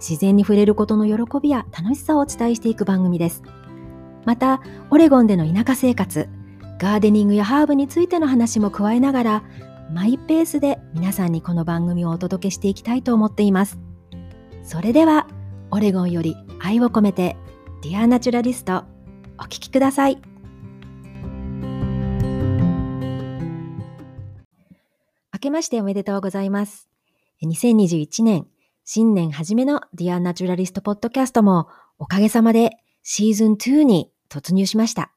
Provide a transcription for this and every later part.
自然に触れることの喜びや楽しさをお伝えしていく番組です。また、オレゴンでの田舎生活、ガーデニングやハーブについての話も加えながら、マイペースで皆さんにこの番組をお届けしていきたいと思っています。それでは、オレゴンより愛を込めて、ディアナチュラリスト、お聴きください。明けましておめでとうございます。2021年新年初めの Dear Naturalist Podcast もおかげさまでシーズン2に突入しました。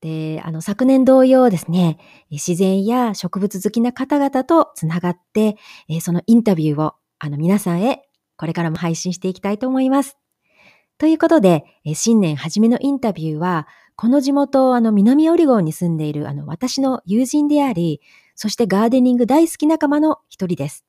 で、あの、昨年同様ですね、自然や植物好きな方々とつながって、そのインタビューをあの皆さんへこれからも配信していきたいと思います。ということで、新年初めのインタビューは、この地元、あの、南オリゴンに住んでいる、あの、私の友人であり、そしてガーデニング大好き仲間の一人です。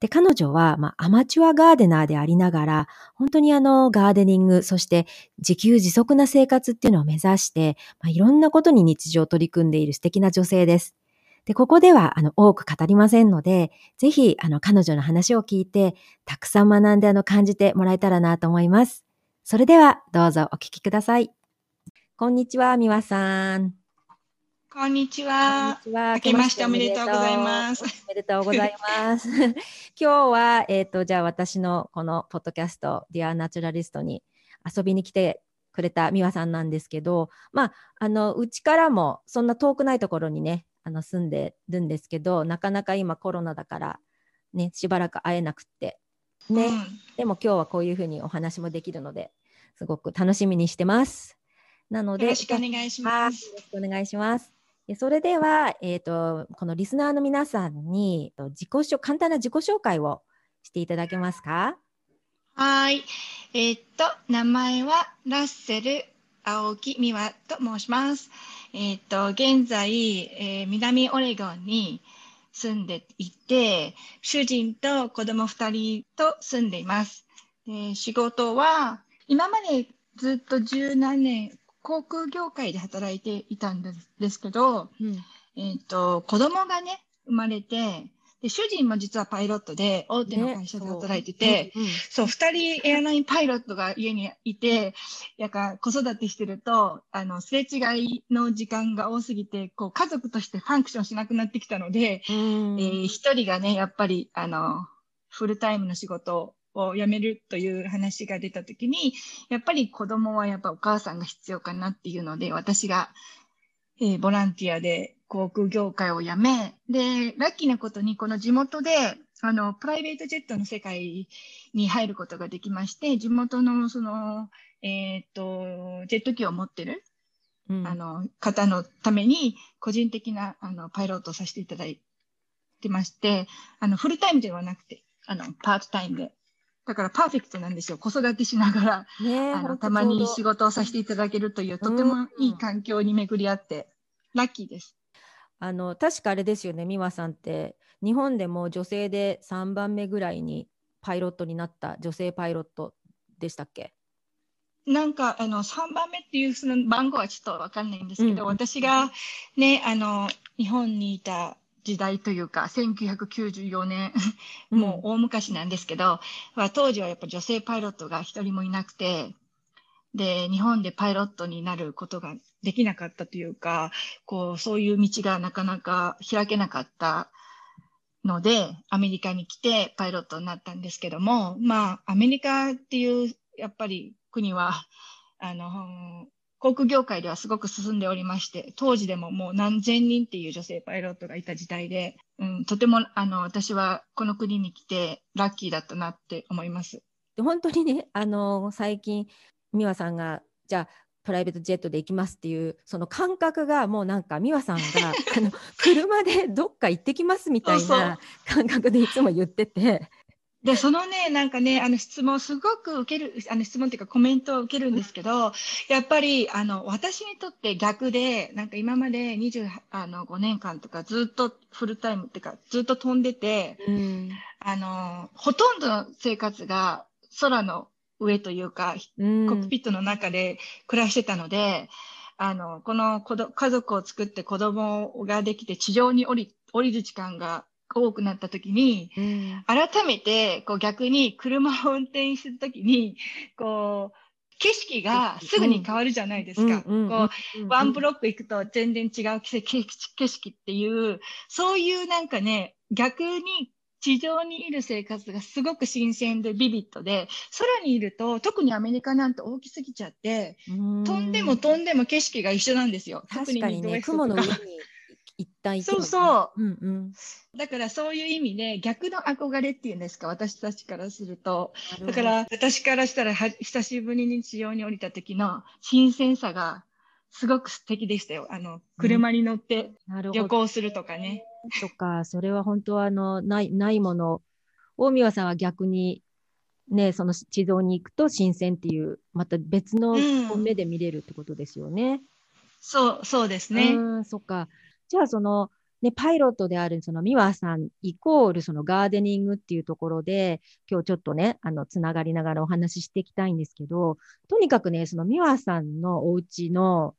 で、彼女は、まあ、アマチュアガーデナーでありながら、本当にあの、ガーデニング、そして自給自足な生活っていうのを目指して、まあ、いろんなことに日常を取り組んでいる素敵な女性です。で、ここでは、あの、多く語りませんので、ぜひ、あの、彼女の話を聞いて、たくさん学んで、あの、感じてもらえたらなと思います。それでは、どうぞお聞きください。こんにちは、みわさん。こんにちは。こんにちは。明けましておめでとうございます。おめでとうございます。今日は、えっ、ー、と、じゃあ私のこのポッドキャスト、ディアナチュラリストに遊びに来てくれた美和さんなんですけど、まあ、あの、うちからもそんな遠くないところにね、あの住んでるんですけど、なかなか今コロナだから、ね、しばらく会えなくって、ね、うん、でも今日はこういうふうにお話もできるので、すごく楽しみにしてます。なので、よろしくお願いします。よろしくお願いします。それでは、えーと、このリスナーの皆さんに自己紹簡単な自己紹介をしていただけますか？はい。えー、っと、名前はラッセル青木美和と申します。えー、っと、現在、えー、南オレゴンに住んでいて、主人と子供2人と住んでいます。で仕事は、今までずっと十何年航空業界で働いていたんですけど、うん、えっ、ー、と、子供がね、生まれて、で、主人も実はパイロットで、大手の会社で働いてて、そう、そう、二人エアラインパイロットが家にいて、やか子育てしてると、あの、すれ違いの時間が多すぎて、こう、家族としてファンクションしなくなってきたので、えー、一人がね、やっぱり、あの、フルタイムの仕事を辞めるという話が出たときに、やっぱり子供はやっぱお母さんが必要かなっていうので、私が、えー、ボランティアで航空業界を辞め、で、ラッキーなことにこの地元で、あの、プライベートジェットの世界に入ることができまして、地元のその、えっ、と、ジェット機を持ってる、うん、あの、方のために、個人的な、あの、パイロットをさせていただいてまして、あの、フルタイムではなくて、あの、パートタイムでだからパーフェクトなんですよ。子育てしながら、ね、あのたまに仕事をさせていただけるという、とてもいい環境に巡り合って、ラッキーです。あの確かあれですよね、美和さんって、日本でも女性で3番目ぐらいにパイロットになった女性パイロットでしたっけ？なんかあの3番目っていうその番号はちょっと分かんないんですけど、うん、私がねあの日本にいた時代というか、1994年、もう大昔なんですけど、うん、当時はやっぱ女性パイロットが一人もいなくて、で、日本でパイロットになることができなかったというか、こう、そういう道がなかなか開けなかったので、アメリカに来てパイロットになったんですけども、まあ、アメリカっていう、やっぱり国は、あの、航空業界ではすごく進んでおりまして、当時でももう何千人っていう女性パイロットがいた時代で、うん、とてもあの私はこの国に来てラッキーだったなって思います。本当にね、あの最近、美和さんが、じゃあ、プライベートジェットで行きますっていうその感覚がもうなんか美和さんが あの車でどっか行ってきますみたいな感覚でいつも言っててで、そのね、なんかね、あの質問すごく受ける、あの質問っていうかコメントを受けるんですけど、やっぱり、あの、私にとって逆で、なんか今まで25年間とかずっとフルタイムっていうか、ずっと飛んでて、うん、あの、ほとんどの生活が空の上というか、コックピットの中で暮らしてたので、あの、この家族を作って子供ができて地上に降り降りる時間が多くなった時に、うん、改めてこう逆に車を運転する時にこう景色がすぐに変わるじゃないですか。こう、ワンブロック行くと全然違う景色っていう、そういうなんかね、逆に地上にいる生活がすごく新鮮でビビッドで、空にいると、特にアメリカなんて大きすぎちゃって、飛んでも飛んでも景色が一緒なんですよ。確かにね、雲の上に一旦そうそう、うんうん。だからそういう意味で逆の憧れっていうんですか、私たちからすると。だから私からしたら久しぶりに地上に降りた時の新鮮さがすごく素敵でしたよ。あの、車に乗って旅行するとかね。とか、それは本当はあの、ない、ないもの。大宮さんは逆に、ね、その地上に行くと新鮮っていう、また別の目で見れるってことですよね。うん、そう、そうですね。うん、そっか。じゃあその、ね、パイロットであるその美和さんイコールそのガーデニングっていうところで今日ちょっとねあのつながりながらお話ししていきたいんですけどとにかくねその美和さんのお家の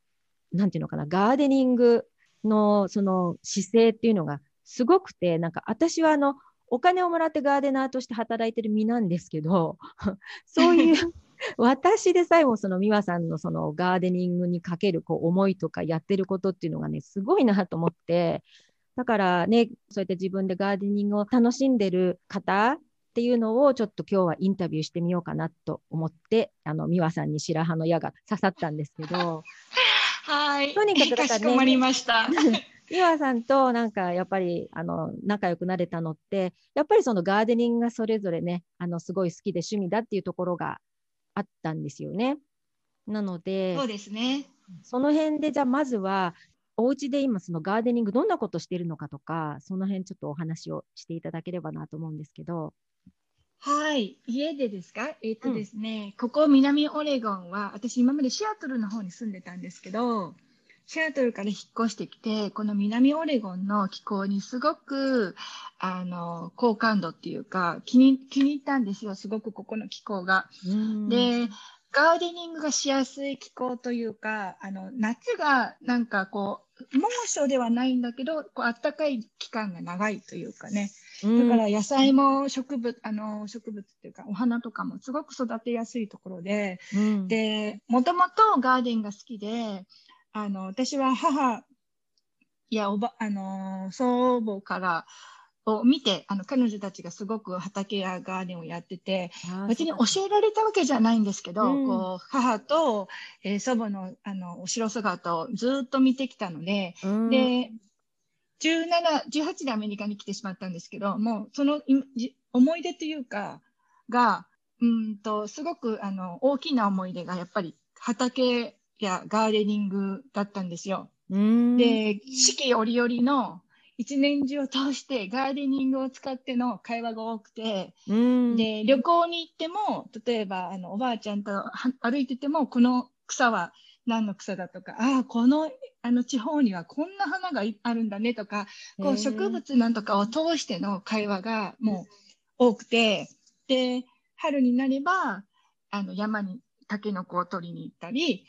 なんていうのかなガーデニングのその姿勢っていうのがすごくてなんか私はあのお金をもらってガーデナーとして働いてる身なんですけどそういう 私でさえもその美和さんのそのガーデニングにかけるこう思いとかやってることっていうのがね、すごいなと思って、だからね、そうやって自分でガーデニングを楽しんでる方っていうのをちょっと今日はインタビューしてみようかなと思って、あの美和さんに白羽の矢が刺さったんですけど、はい。とにかくだからね、かりました。美和さんとなんかやっぱりあの仲良くなれたのってやっぱりそのガーデニングがそれぞれねあのすごい好きで趣味だっていうところがあったんですよね。なので、そうですね。その辺で、じゃあまずは、お家で今、そのガーデニング、どんなことしてるのかとか、その辺ちょっとお話をしていただければなと思うんですけど。はい、家でですか？えっ、ー、とですね、うん、ここ南オレゴンは、私今までシアトルの方に住んでたんですけど、シアトルから引っ越してきて、この南オレゴンの気候にすごく、あの、好感度っていうか、気に、気に入ったんですよ。すごくここの気候が。で、ガーデニングがしやすい気候というか、あの、夏がなんかこう、猛暑ではないんだけど、こう、暖かい期間が長いというかね。だから野菜も植物、あの、植物っていうか、お花とかもすごく育てやすいところで、うん、で、もともとガーデンが好きで、あの、私は母やおば、あの、祖母からを見て、あの、彼女たちがすごく畑やガーデンをやってて、別に教えられたわけじゃないんですけど、うん、こう、母と、えー、祖母の、あの、後ろ姿をずっと見てきたので、うん、で、17、18でアメリカに来てしまったんですけど、もう、その思い出というか、が、うんと、すごく、あの、大きな思い出が、やっぱり、畑やガーデニングだったんですよ。で、四季折々の一年中を通してガーデニングを使っての会話が多くて、で、旅行に行っても、例えば、あの、おばあちゃんと歩いてても、この草は何の草だとか、ああ、この、あの地方にはこんな花があるんだねとか、こう植物なんとかを通しての会話がもう多くて、で、春になれば、あの、山にタケノコを取りに行ったり、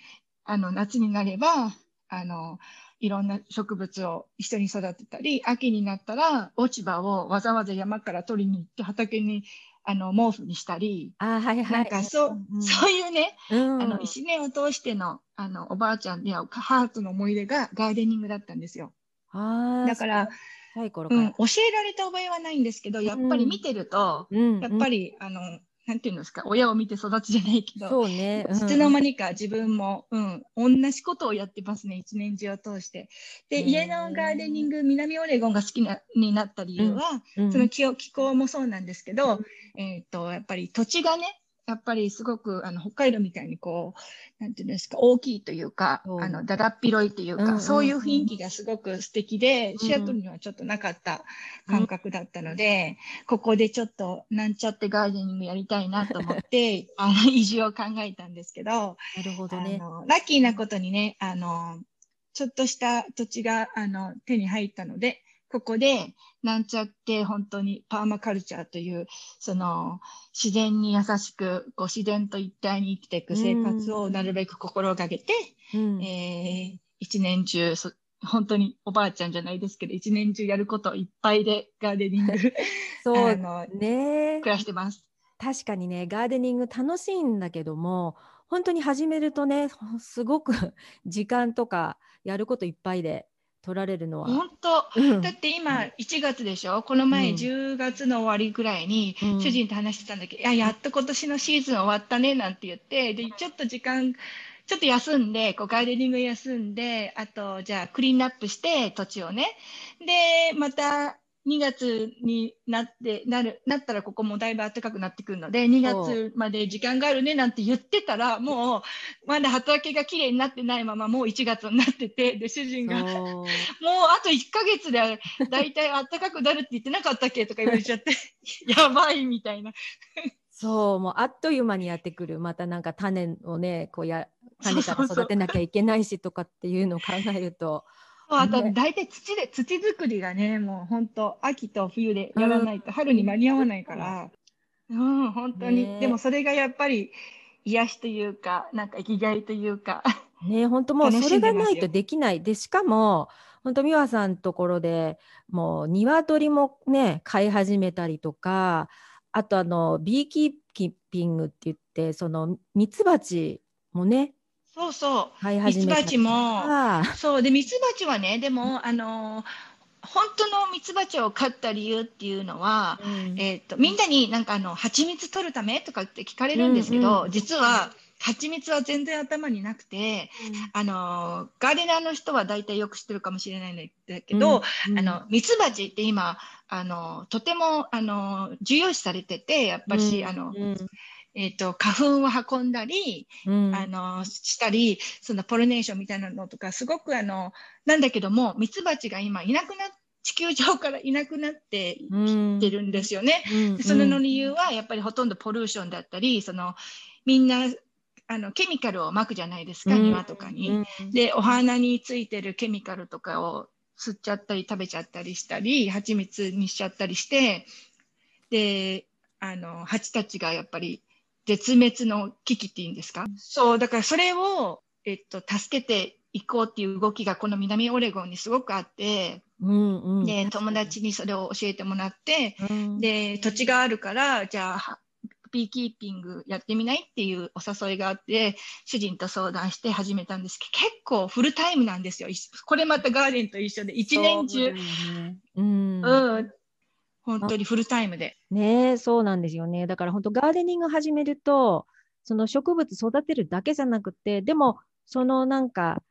あの、夏になれば、あの、いろんな植物を一緒に育てたり、秋になったら落ち葉をわざわざ山から取りに行って畑にあの毛布にしたり、あはいはい、なんかそう、うん、そういうね、うん、あの一年を通してのあのおばあちゃんや母との思い出がガーデニングだったんですよ。あだから、う。ん、教えられた覚えはないんですけど、やっぱり見てると、やっぱり、あのなんていうんですか、親を見て育つじゃないけど、そうね。いつの間にか自分も、うん、同じことをやってますね、一年中を通して。で、家のガーデニング、南オレゴンが好きなになった理由は、うん、その気気候もそうなんですけど、うん、えっ、ー、と、やっぱり土地がね、やっぱりすごくあの北海道みたいにこう、なんていうんですか、大きいというか、そう。あの、だだっ広いというか、うんうんそういう雰囲気がすごく素敵で、ん。シアトルにはちょっとなかった感覚だったので、ここでちょっとなんちゃってガーデニングやりたいなと思って、あの、移住を考えたんですけど、なるほどね。あの、ラッキーなことにね、あの、ちょっとした土地が、あの、手に入ったので、ここで、なんちゃって本当にパーマカルチャーという、その、自然に優しく、こう自然と一体に生きていく生活をなるべく心がけて、うんえー一年中、そ本当におばあちゃんじゃないですけど、一年中やることいっぱいでガーデニング、そうね。暮らしてます。確かにね、ガーデニング楽しいんだけども、本当に始めるとね、すごく時間とかやることいっぱいで取られるのは。本当、うん。だって今1月でしょ？この前うん。10月の終わりぐらいにうん。主人と話してたんだけど、いや、やっと今年のシーズン終わったねなんて言って、で、ちょっと時間、ちょっと休んで、こうガーデニング休んで、あと、じゃあクリーンアップして土地をね。で、また2月になって、なる、なったらここもだいぶ暖かくなってくるので、2月まで時間があるねなんて言ってたら、もう、まだ畑が綺麗になってないまま、もう1月になってて、で、主人が、そうもうあと1ヶ月でだいたい暖かくなるって言ってなかったっけとか言われちゃって、やばいみたいな。そう、もうあっという間にやってくる。またなんか種をね、こうや、種かそうそうそうら育てなきゃいけないしとかっていうのを考えると、そうあとね。大体土で、土作りがね、もう本当秋と冬でやらないと春に間に合わないから、うん、本当に。ね。でもそれがやっぱり癒しというか、なんか生きがいというか、ね、本当もう楽それがないとできない。で、しかも、本当美和さんのところでもう鶏もね、飼い始めたりとか、あとあの、ビーキーピングって言って、そのミツバチもね、そうそう。ミツバチも。そう。で、ミツバチはね、でも、あの、本当のミツバチを飼った理由っていうのは、うん。えっと、みんなになんかあの、蜂蜜取るためとかって聞かれるんですけど、うん。う実は、蜂蜜は全然頭になくて、あの、ガーデナーの人は大体よく知ってるかもしれないんだけど、うん。あの、ミツバチって今、あの、とても、あの、重要視されてて、やっぱり、あの、うんえっと、花粉を運んだり、うん。あの、したり、そのポリネーションみたいなのとか、すごくあの、なんだけども、ミツバチが今いなくなっ、地球上からいなくなってうんきてるんですよね。うん。でそれの理由は、やっぱりほとんどポリューションだったり、その、みんな、あの、ケミカルをまくじゃないですか、うん。庭とかに。うん。で、お花についてるケミカルとかを吸っちゃったり食べちゃったりしたり、蜂蜜にしちゃったりして、で、あの、蜂たちがやっぱり絶滅の危機っていうんですか？そう、だからそれを、えっと、助けていこうっていう動きがこの南オレゴンにすごくあって、うんうん。で、友達にそれを教えてもらって、うん。で、土地があるから、じゃあ、ビーキーピングやってみないっていうお誘いがあって、主人と相談して始めたんですけど、結構フルタイムなんですよ。いこれまたガーデンと一緒で、一年中。ね。うん。うん、本当にフルタイムで。ねえ、そうなんですよね。だから本当ガーデニング始めると、その植物育てるだけじゃなくて、でもそのなんか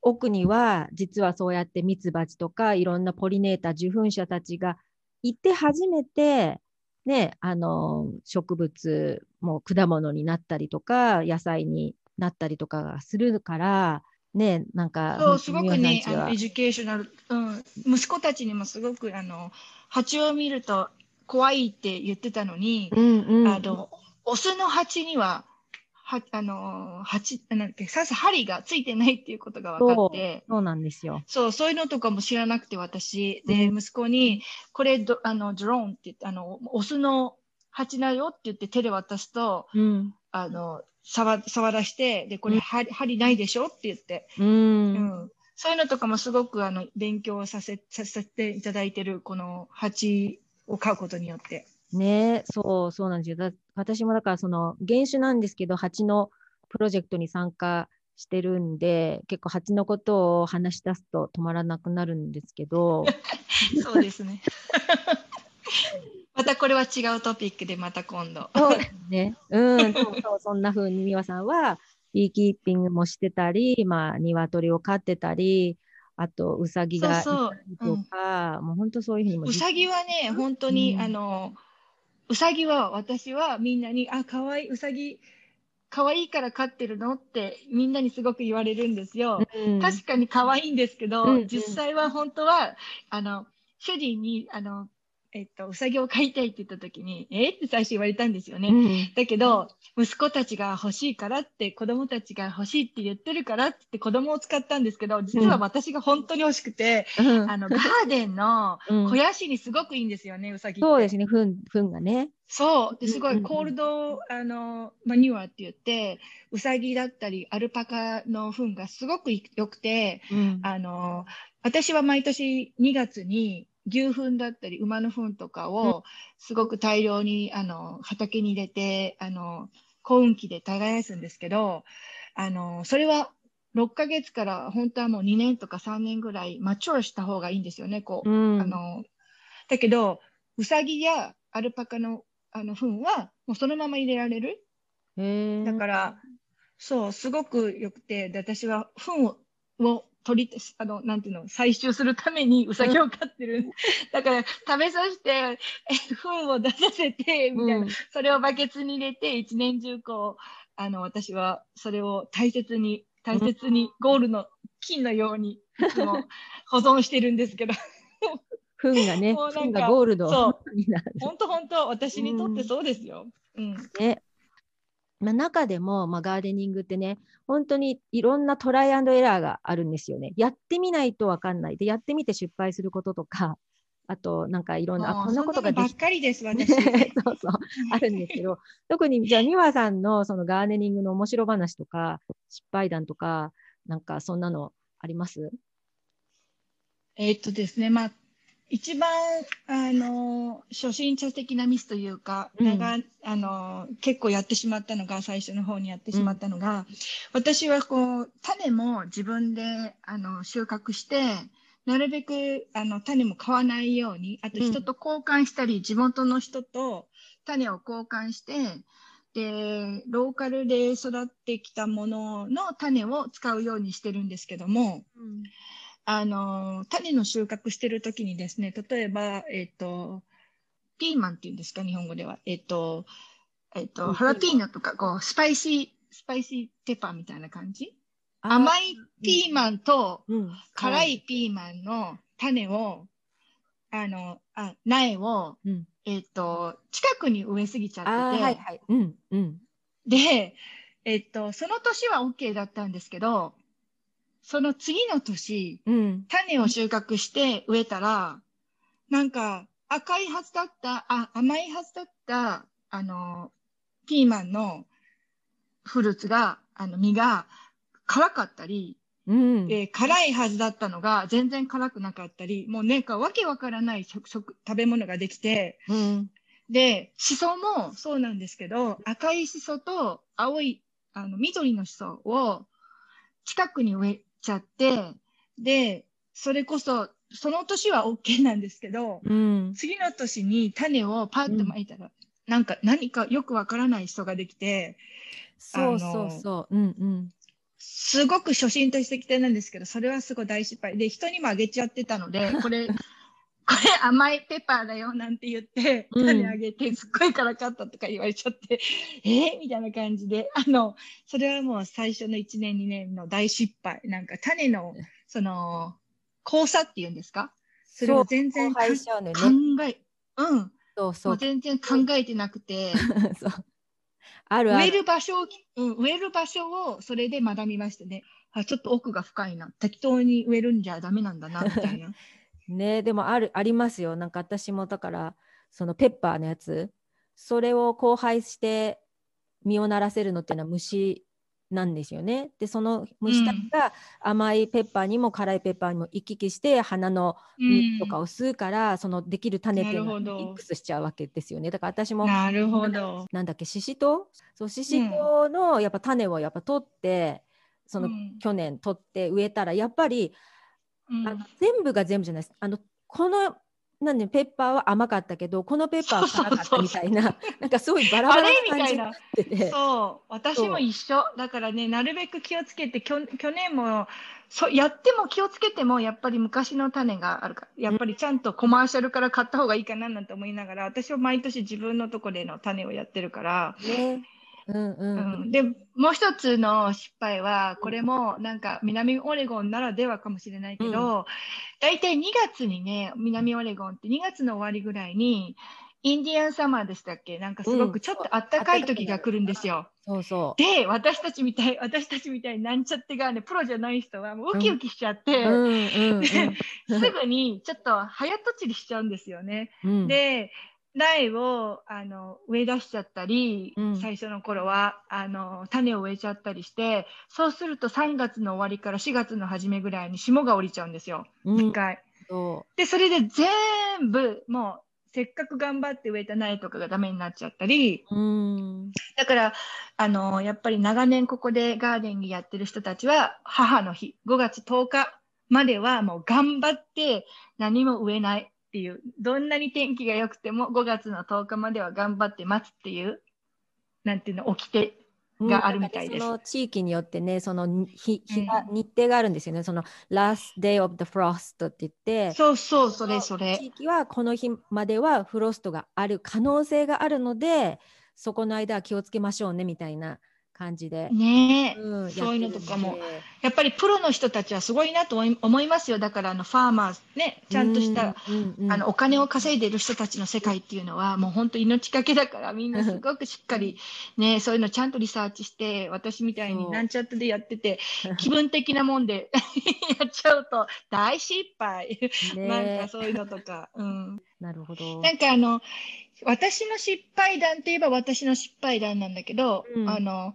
奥には実はそうやってミツバチとかいろんなポリネーター、受粉者たちがいて初めて、ね、あの植物も果物になったりとか野菜になったりとかがするから、ね、なんかそう、すごくね edu cational、うん、息子たちにもすごく、あの、蜂を見ると怖いって言ってたのに、うんうん、あの、オスの蜂には、は、あの、蜂、なんだっけ、刺す針がついてないっていうことが分かって、そうなんですよ。そう、そういうのとかも知らなくて、私。で、うん。息子に、これど、あの、ドローンって言って、あの、オスの蜂だよって言って手で渡すと、うん。あの、触、触らして、で、これ、うん。針、針ないでしょって言って、うん。うん。そういうのとかもすごく、あの、勉強させ、させていただいてる、この蜂を飼うことによって。ねそう、そうなんですよ。だ私もだからその原種なんですけど、蜂のプロジェクトに参加してるんで、結構蜂のことを話し出すと止まらなくなるんですけど、そうですね。またこれは違うトピックで、また今度。そうですね。うん、そうそう、そんな風に美和さんは、ビーキーピングもしてたり、まあ、鶏を飼ってたり、あと、ウサギがいたりとか、もう本当そういうふうにもうさぎはね、本当に、うん。あの、うさぎは私はみんなに、あ、かわいい、うさぎ、かわいいから飼ってるの？ってみんなにすごく言われるんですよ。うん。確かに可愛いんですけど、うんうん。実際は本当は、あの、主人に、あの、えっと、うさぎを飼いたいって言った時に、えって最初言われたんですよね。うんだけど、息子たちが欲しいからって、子供たちが欲しいって言ってるからって子供を使ったんですけど、実は私が本当に欲しくて、うんあの、ガーデンのうん肥やしにすごくいいんですよね、うさぎって。そうですね、ふん、ふんがね。そう。で、すごいコールド、あの、マニュアって言って、うさぎだったり、アルパカの糞がすごく良くて、うんあの、私は毎年2月に牛糞だったり馬の糞とかをすごく大量にあの畑に入れて、あの、幸運期で耕すんですけど、あの、それは6ヶ月から本当はもう2年とか3年ぐらいマチュアした方がいいんですよね、こう。うんあの、だけど、うさぎやアルパカのあの糞はもうそのまま入れられる。だから、そう、すごく良くて、で、私は糞をを取り、あの、なんていうの、採集するためにウサギを飼ってる。だから、食べさせて、え、糞を出させて、みたいな、うんそれをバケツに入れて、一年中こう、あの、私はそれを大切に、大切にゴールの金のように、いつも 保存してるんですけど、ふんがね、もうなんかふんがゴールドそ になる。本当本当私にとってそうですよ。うん。ね。まあ、中でも、まあ、ガーデニングってね、本当にいろんなトライアンドエラーがあるんですよね。やってみないとわかんない。で、やってみて失敗することとか、あと、なんかいろんな、あこんなことができっかりです、私。そうそう、あるんですけど、特にじゃあ、美和さんのそのガーデニングの面白話とか、失敗談とか、なんかそんなのあります？えーっとですね、まあ、一番、あの、初心者的なミスというか、うん。長あの、結構やってしまったのが、最初の方にやってしまったのが、私はこう、種も自分で、あの、収穫して、なるべく、あの、種も買わないように、あとうん人と交換したり、地元の人と種を交換して、で、ローカルで育ってきたものの種を使うようにしてるんですけども、あの、種の収穫してるときにですね、例えば、えっ、と、ピーマンっていうんですか、日本語では。えっ、と、えっ、うん。と、 jalapeño とか、こう、 spicy、spicy pepper みたいな感じ？あ甘いピーマンとうん、辛い。ピーマンの種を、あの、あ、苗を、うん、えっ、と、近くに植えすぎちゃってて、はいはい。うん、うん。で、えっ、と、その年は OK だったんですけど、その次の年、うん。種を収穫して植えたら、なんか赤いはずだった、あ、甘いはずだった、あの、ピーマンのフルーツが、あの、実が辛かったり、うん。で辛いはずだったのが全然辛くなかったり、もうなんかわけわからない食、食、食べ物ができて、うん。で、シソもそうなんですけど、赤いシソと青い、あの、緑のシソを近くに植えちゃって、で、それこそ、その年は OK なんですけど、うん。次の年に種をパッと巻いたら、なんか何かよくわからないシソができて、そうそうそう。うん、うん。すごく初心としてきてなんですけど、それはすごい大失敗で、人にもあげちゃってたので、これ、これ甘いペッパーだよなんて言って、うん種あげて、すっごい辛かったとか言われちゃって、え？ー、みたいな感じで、あの、それはもう最初の1年2年の大失敗。なんか種の、その、交差っていうんですか？それを全然そう荒廃しちゃうのよ考ね。え、うん、そうそう。全然考えてなくて。あるある。植える場所を、うん、植える場所をそれで学びましたね。あ、ちょっと奥が深いな。適当に植えるんじゃダメなんだな、みたいな。ねでもあるありますよ。なんか私もだからそのペッパーのやつそれを交配して実をならせるのっていうのは虫なんですよね。でその虫たちが甘いペッパーにも辛いペッパーにも行き来して花の実とかを吸うから、そのできる種っていうのはなるほどミックスしちゃうわけですよね。だから私もなるほど。なんだっけシシト？ウそうシシトウのやっぱ種をやっぱ取ってそのうん去年取って植えたらやっぱりうんあの全部が全部じゃないです。あのこのなんでペッパーは甘かったけどこのペッパーは辛かったみたいな なんかすごいバラバラな感じになってて。そう、私も一緒。だからね、なるべく気をつけて、きょ去年もそうやっても気をつけてもやっぱり昔の種があるからやっぱりちゃんとコマーシャルから買った方がいいかななんて思いながら私は毎年自分のとこでの種をやってるから、ね。うんうん。うん、でもう一つの失敗はこれもなんか南オレゴンならではかもしれないけど、大体2月にね南オレゴンって2月の終わりぐらいにインディアンサマーでしたっけ？なんかすごうんくちょっと暖かい時が来るんですよ。そうそで私たちみたい私たちみたいになんちゃってがねプロじゃない人はもうウキウキしちゃって、う。うんうんうん。すぐにちょっと早とちりしちゃうんですよね。うん、で苗をあの植え出しちゃったり、うん最初の頃はあの種を植えちゃったりしてそうすると3月の終わりから4月の初めぐらいに霜が降りちゃうんですよ、うん一回。そでそれで全部もうせっかく頑張って植えた苗とかがダメになっちゃったりう。うん。だからあのやっぱり長年ここでガーデンにやってる人たちは母の日5月10日まではもう頑張って何も植えないっていうどんなに天気が良くても5月の10日までは頑張って待つっていうなんていうの掟があるみたいです。その地域によってね、その日日が、日程があるんですよね。その last day of the frost って言って、そうそうそれそ地れ域はこの日まではフロストがある可能性があるので、そこの間は気をつけましょうねみたいな感じで。ねえ、うんそういうのとかも。やっぱりプロの人たちはすごいなと思いますよ。だからあのファーマーねちゃんとした、うんあのお金を稼いでる人たちの世界っていうのはもう本当命がけだからみんなすごくしっかりねそういうのちゃんとリサーチして私みたいになんちゃってでやってて 気分的なもんで やっちゃうと大失敗、ねなんかそういうのとか、うん、なるほど。なんかあの私の失敗談といえば私の失敗談なんだけど、うんあの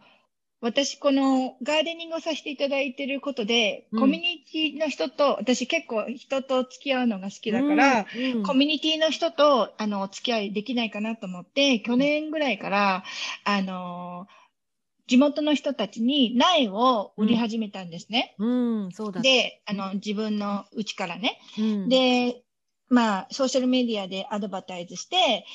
私このガーデニングをさせていただいてることで、うんコミュニティの人と私結構人と付き合うのが好きだから、うんうんコミュニティの人とあのお付き合いできないかなと思って去年ぐらいからあの地元の人たちに苗を売り始めたんですね。うん、そうだ。であの自分のうちからね。うん、でまあソーシャルメディアでアドバタイズして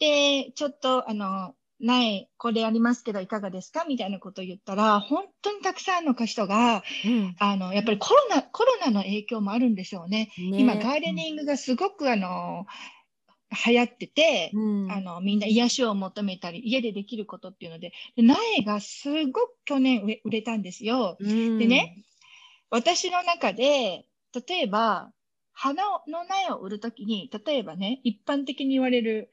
でちょっとあの苗これありますけどいかがですか？みたいなことを言ったら本当にたくさんの人がうん。あのやっぱりコロナコロナの影響もあるんでしょうね。ね。今ガーデニングがすごくあの流行ってて、うん。あのみんな癒しを求めたり家でできることっていうのでで苗がすごく去年売れ売れたんですよ。うん。でね、私の中で例えば花の苗を売るときに例えばね一般的に言われる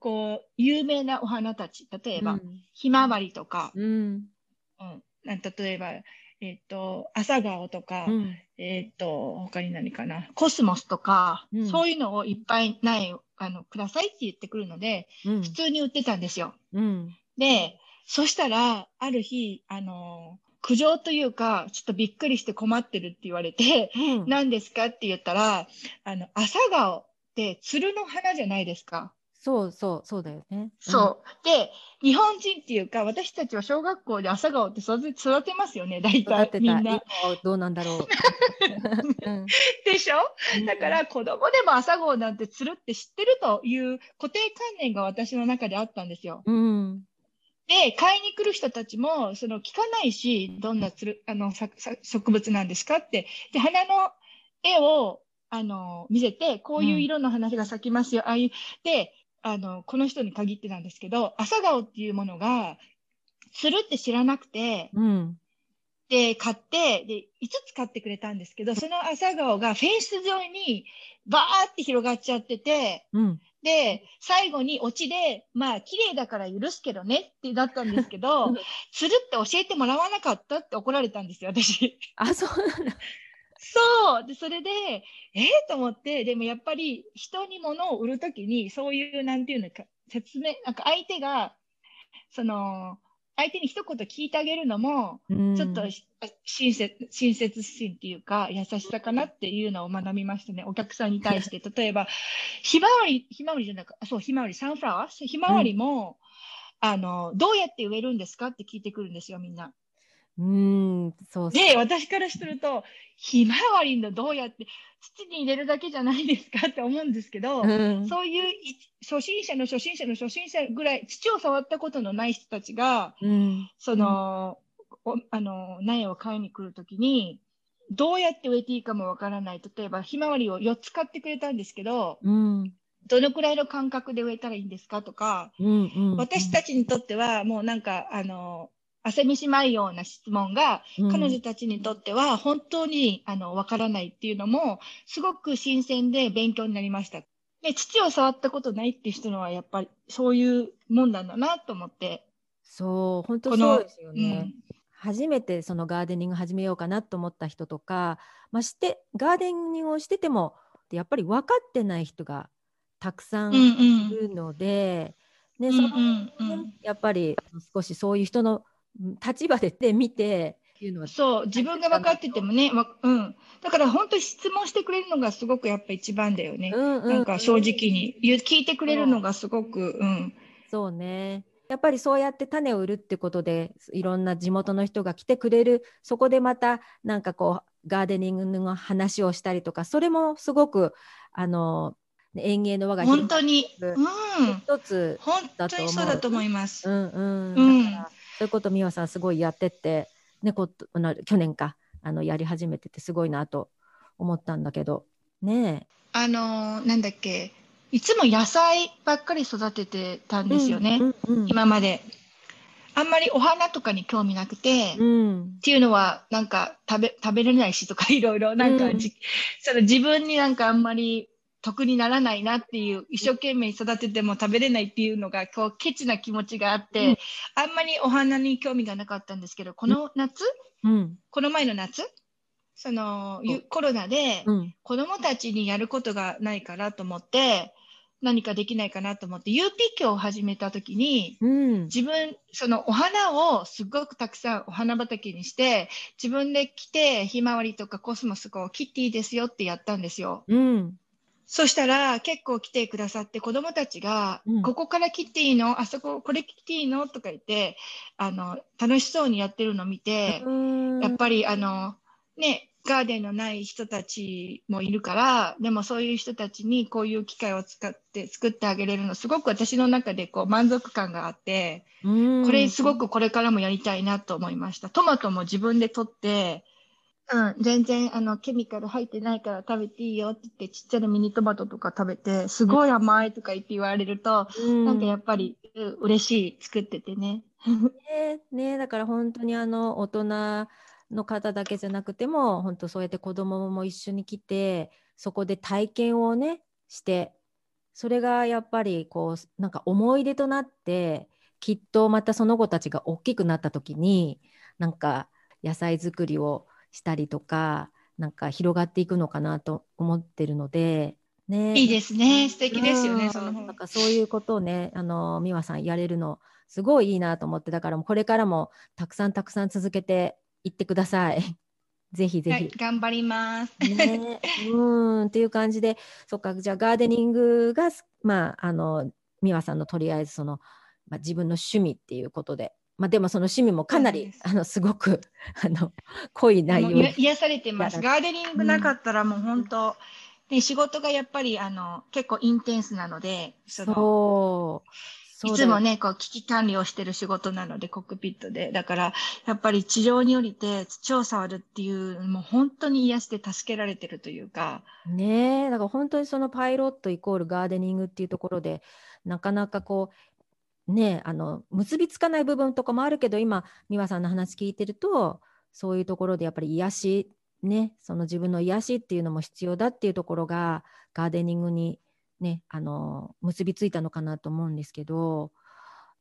こう有名なお花たち。例えば、うん。ひまわりとか、うん。うん、例えば、えっと朝顔とか、うん。えっ、と、他に何かな、コスモスとか、うん。そういうのをいっぱい苗をあのくださいって言ってくるので、うん。普通に売ってたんですよ。うん。で、そしたら、ある日、あの、苦情というか、ちょっとびっくりして困ってるって言われて、うん。何ですかって言ったら、あの、朝顔って鶴の花じゃないですか。そうそうそうだよね。そう。で、日本人っていうか、私たちは小学校で朝顔って育て育てますよね、大。体みんなどうなんだろう。う んでしょ？だから子供でも朝顔なんて釣るって知ってるという固定観念が私の中であったんですよ。うんで、買いに来る人たちも、その聞かないし、どんなつるあのささ植物なんですかって。で、花の絵をあの見せて、こういう色の花が咲きますよ。ああいう。で、あの、この人に限ってなんですけど、朝顔っていうものが、つるって知らなくて、うんで、買って、で、5つ買ってくれたんですけど、その朝顔がフェンス沿いにバーって広がっちゃってて、うんで、最後にオチで、まあ、綺麗だから許すけどねってなったんですけどうん、つるって教えてもらわなかったって怒られたんですよ、私。あそうなんだ。そう。で、それで、えー、と思って、でもやっぱり人に物を売るときに、そういう、なんていうのか、説明、なんか相手が、その、相手に一言聞いてあげるのも、うんちょっとし親切親切心っていうか優しさかなっていうのを学びましたね。お客さんに対して。例えば、ひまわり、ひまわりじゃなくあそう、ひまわり、サンフラワー？ひまわりも、あの、どうやって植えるんですか？って聞いてくるんですよ、みんな。うんそう。で、私からすると、ひまわりのどうやって土に入れるだけじゃないですかって思うんですけど、うんそういうい初心者の初心者の初心者ぐらい土を触ったことのない人たちが、うんその、おあの苗を買いに来るときにどうやって植えていいかもわからない。例えば、ひまわりを4つ買ってくれたんですけど、うん。どのくらいの間隔で植えたらいいんですかとか、うん。うん。私たちにとっては、もうなんか、あの、汗見しまいような質問が、うん彼女たちにとっては本当にあのわからないっていうのもすごく新鮮で勉強になりました。で土を触ったことないっていう人のはやっぱりそういうもんなんだなと思って。そう、本当そうですよね。初めてそのガーデニング始めようかなと思った人とか、まあ、してガーデニングをしててもやっぱり分かってない人がたくさんうんうんいるので、ねそのうんうんうんやっぱり少しそういう人のうん立場でで見てっていうのはそう自分が分かっててもね、わうん、だから本当に質問してくれるのがすごくやっぱ一番だよね。うんうんなんか正直に。聞いてくれるのがすごく、う。ん、そうね。やっぱりそうやって種を売るってことでいろんな地元の人が来てくれる。そこでまたなんかこうガーデニングの話をしたりとかそれもすごくあの園芸の輪が本当に、るうん、一つ、本当にそうだと思います。うんうん。うんそういうこと美和さんすごいやってって、ね、ことあの去年かあのやり始めててすごいなと思ったんだけど。ねあのーなんだっけ、いつも野菜ばっかり育ててたんえ。ですよね、うんうん今まで。あんまりお花とかに興味なくて、うっんていうのは、なんか食べ、食べれないしとかいろいろ、なんかじ、その自分になんかあんまり得にならないなっていう、一生懸命育てても食べれないっていうのが、こう、ケチな気持ちがあって、うん。あんまりお花に興味がなかったんですけど、この夏、うん。この前の夏、その、ゆコロナで、うん。子供たちにやることがないからと思って、何かできないかなと思って、UP 教を始めた時に、うん。自分、そのお花をすごくたくさんお花畑にして、自分で来て、ひまわりとかコスモスを切っていいですよってやったんですよ。うんそしたら結構来てくださって子供たちが、うん。ここから切っていいの？あそこ、これ切っていいの？とか言って、あの、楽しそうにやってるのを見て、うん。やっぱりあの、ね、ガーデンのない人たちもいるから、でもそういう人たちにこういう機会を使って作ってあげれるの、すごく私の中でこう満足感があって、うん。これすごくこれからもやりたいなと思いました。トマトも自分で取って、うん、全然あのケミカル入ってないから食べていいよって言って、ちっちゃなミニトマトとか食べて、すごい甘いとか言って言われると、うんなんかやっぱり、うん嬉しい、作っててね。ねねだから本当にあの大人の方だけじゃなくても本当そうやって子供も一緒に来てそこで体験をねしてそれがやっぱりこうなんか思い出となってきっとまたその子たちが大きくなった時になんか野菜作りをしたりとかなんか広がっていくのかなと思ってるので、ね、いいですね。素敵ですよね、うんその方なんかそういうことをね、あの美和さんやれるのすごいいいなと思って、だからこれからもたくさんたくさん続けていってください。ぜひぜはい、ひ。頑張ります。ね、うんっていう感じで、そっか、じゃあガーデニングがす、まあ、あの美和さんのとりあえずその、まあ、自分の趣味っていうことで、まあ、でもその趣味もかなりあのすごく あの濃い内容癒癒されてます。やガーデニングなかったらもう本当、で仕事がやっぱりあの結構インテンスなので、そう。いつもね、こう危機管理をしてる仕事なので、コックピットで。だから、やっぱり地上に降りて土を触るっていう、もう本当に癒して助けられてるというか、ねえ。だから本当にそのパイロットイコールガーデニングっていうところでなかなかこうねあの結びつかない部分とかもあるけど今美和さんの話聞いてるとそういうところでやっぱり癒しねその自分の癒しっていうのも必要だっていうところがガーデニングにねあの結びついたのかなと思うんですけど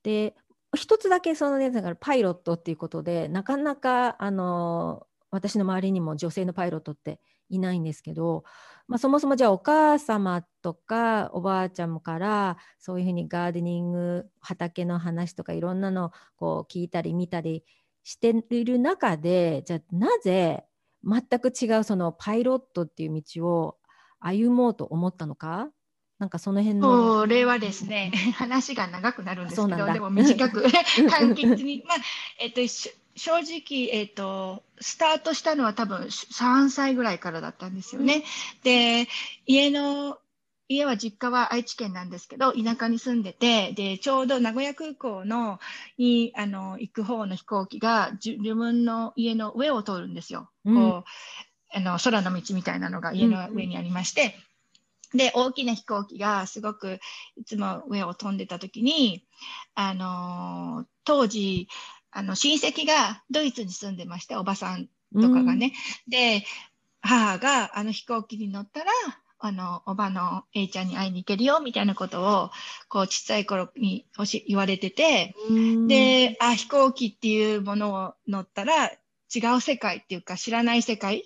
で一つだけそのねだからパイロットっていうことでなかなかあの私の周りにも女性のパイロットっていないんですけど、まあ、そもそもじゃあお母様とかおばあちゃんからそういうふうにガーデニング畑の話とかいろんなのをこう聞いたり見たりしている中でじゃあなぜ全く違うそのパイロットっていう道を歩もうと思ったのか？なんかその辺の。これはですね、話が長くなるんですけど、でも短く、うん簡潔に。まあ、えっと、し正直、えっと、スタートしたのは多分3歳ぐらいからだったんですよね。で、家の、家は実家は愛知県なんですけど、田舎に住んでて、で、ちょうど名古屋空港の、に、あの、行く方の飛行機が、じ自分の家の上を通るんですよ。うんこう、あの空の道みたいなのが家の上にありまして、で、大きな飛行機がすごくいつも上を飛んでた時に、あのー当時、あの、親戚がドイツに住んでまして、おばさんとかがね。で、母があの飛行機に乗ったら、あの、おばの A ちゃんに会いに行けるよ、みたいなことを、こう、ちっちゃい頃に言われてて、うん、で、あ、飛行機っていうものを乗ったら、違う世界っていうか、知らない世界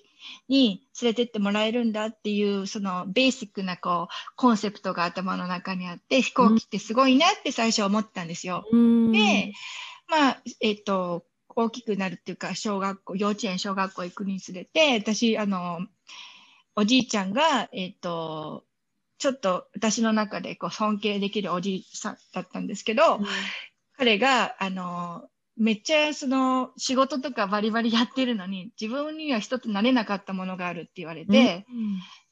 に連れてってもらえるんだっていう、そのベーシックなこう、コンセプトが頭の中にあって、飛行機ってすごいなって最初思ってたんですよ。うん、で、まあ、えっと、大きくなるっていうか、小学校、幼稚園、小学校行くにつれて、私、あの、おじいちゃんが、えっと、ちょっと私の中でこう尊敬できるおじいさんだったんですけど、彼が、あの、めっちゃその仕事とかバリバリやってるのに、自分には一つなれなかったものがあるって言われて、